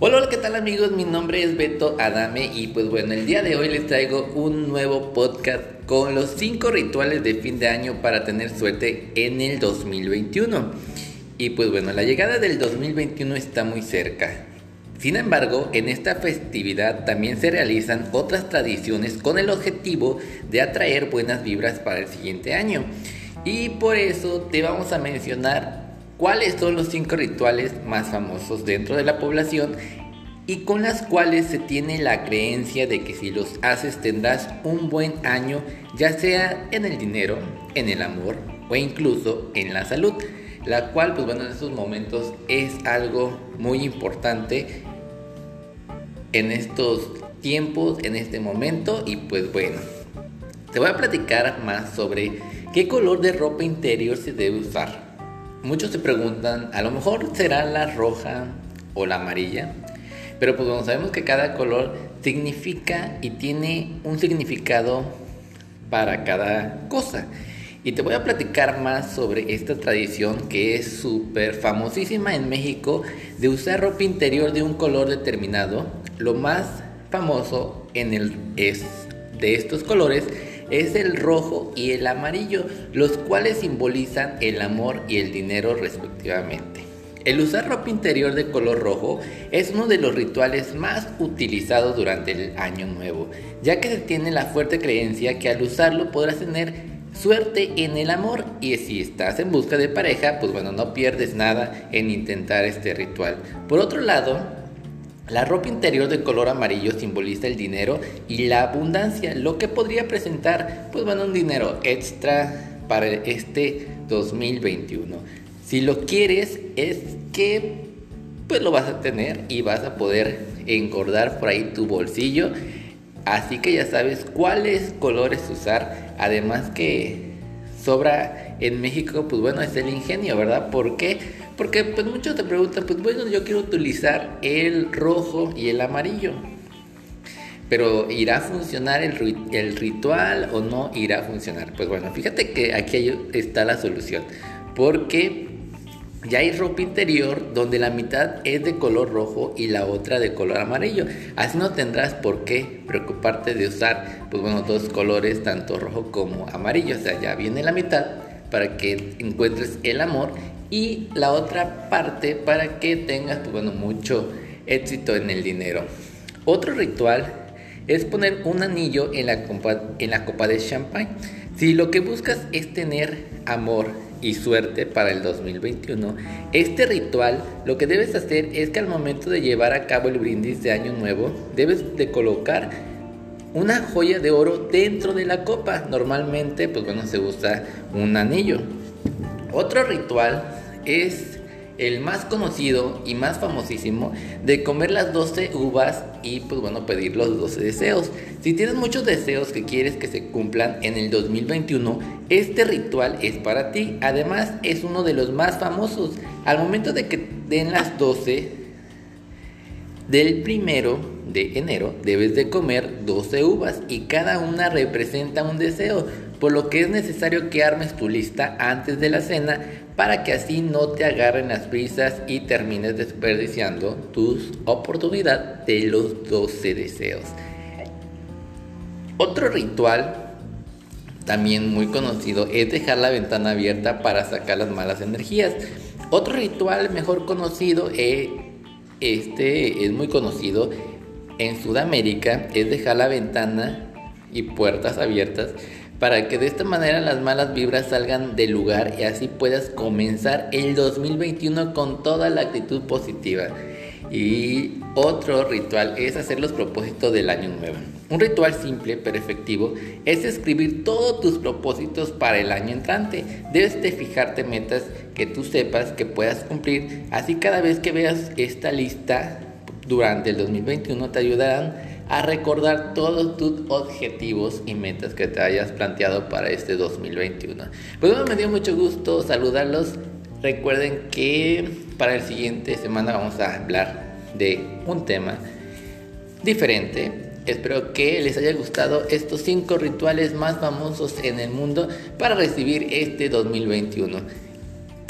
Hola, ¿qué tal amigos? Mi nombre es Beto Adame y pues bueno, el día de hoy les traigo un nuevo podcast con los 5 rituales de fin de año para tener suerte en el 2021. Y pues bueno, la llegada del 2021 está muy cerca. Sin embargo, en esta festividad también se realizan otras tradiciones con el objetivo de atraer buenas vibras para el siguiente año. Y por eso te vamos a mencionar cuáles son los cinco rituales más famosos dentro de la población y con las cuales se tiene la creencia de que si los haces tendrás un buen año, ya sea en el dinero, en el amor o incluso en la salud, la cual pues bueno en estos momentos es algo muy importante en estos tiempos, en este momento y pues bueno, te voy a platicar más sobre qué color de ropa interior se debe usar muchos se preguntan, a lo mejor será la roja o la amarilla, pero pues bueno, sabemos que cada color significa y tiene un significado para cada cosa. Y te voy a platicar más sobre esta tradición que es súper famosísima en México de usar ropa interior de un color determinado. Lo más famoso en el es de estos colores es el rojo y el amarillo, los cuales simbolizan el amor y el dinero respectivamente. El usar ropa interior de color rojo es uno de los rituales más utilizados durante el año nuevo, ya que se tiene la fuerte creencia que al usarlo podrás tener suerte en el amor y si estás en busca de pareja, pues bueno, no pierdes nada en intentar este ritual. Por otro lado, la ropa interior de color amarillo simboliza el dinero y la abundancia, lo que podría presentar, pues bueno, un dinero extra para este 2021. Si lo quieres, es que pues lo vas a tener y vas a poder engordar por ahí tu bolsillo. Así que ya sabes cuáles colores usar. Además que sobra en México, pues bueno, es el ingenio, ¿verdad? ¿Por qué? Porque pues muchos te preguntan, pues bueno, yo quiero utilizar el rojo y el amarillo. Pero ¿irá a funcionar el, ritual o no irá a funcionar? Pues bueno, fíjate que aquí está la solución. Porque ya hay ropa interior donde la mitad es de color rojo y la otra de color amarillo. Así no tendrás por qué preocuparte de usar, pues bueno, dos colores, tanto rojo como amarillo. O sea, ya viene la mitad para que encuentres el amor y la otra parte para que tengas pues, bueno, mucho éxito en el dinero. Otro ritual es poner un anillo en la copa, en la copa de champagne. Si lo que buscas es tener amor y suerte para el 2021, este ritual lo que debes hacer es que al momento de llevar a cabo el brindis de año nuevo, debes de colocar una joya de oro dentro de la copa. Normalmente, pues bueno, se usa un anillo. Otro ritual es el más conocido y más famosísimo de comer las 12 uvas y pues bueno pedir los 12 deseos. Si tienes muchos deseos que quieres que se cumplan en el 2021, este ritual es para ti. Además es uno de los más famosos. Al momento de que den las 12 del primero de enero debes de comer 12 uvas y cada una representa un deseo, por lo que es necesario que armes tu lista antes de la cena para que así no te agarren las prisas y termines desperdiciando tu oportunidad de los 12 deseos. Otro ritual también muy conocido es dejar la ventana abierta para sacar las malas energías. Otro ritual mejor conocido es este es muy conocido en Sudamérica, es dejar la ventana y puertas abiertas para que de esta manera las malas vibras salgan del lugar y así puedas comenzar el 2021 con toda la actitud positiva. Y otro ritual es hacer los propósitos del año nuevo. Un ritual simple pero efectivo es escribir todos tus propósitos para el año entrante. Debes de fijarte metas que tú sepas que puedas cumplir. Así cada vez que veas esta lista durante el 2021 te ayudarán a recordar todos tus objetivos y metas que te hayas planteado para este 2021. Pues bueno, me dio mucho gusto saludarlos. Recuerden que para el siguiente semana vamos a hablar de un tema diferente. Espero que les haya gustado estos 5 rituales más famosos en el mundo para recibir este 2021.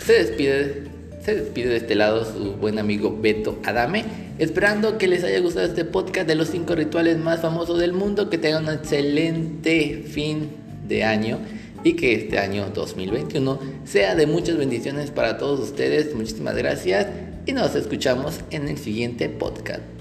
Se despide Se despide de este lado su buen amigo Beto Adame, esperando que les haya gustado este podcast de los 5 rituales más famosos del mundo, que tengan un excelente fin de año y que este año 2021 sea de muchas bendiciones para todos ustedes. Muchísimas gracias y nos escuchamos en el siguiente podcast.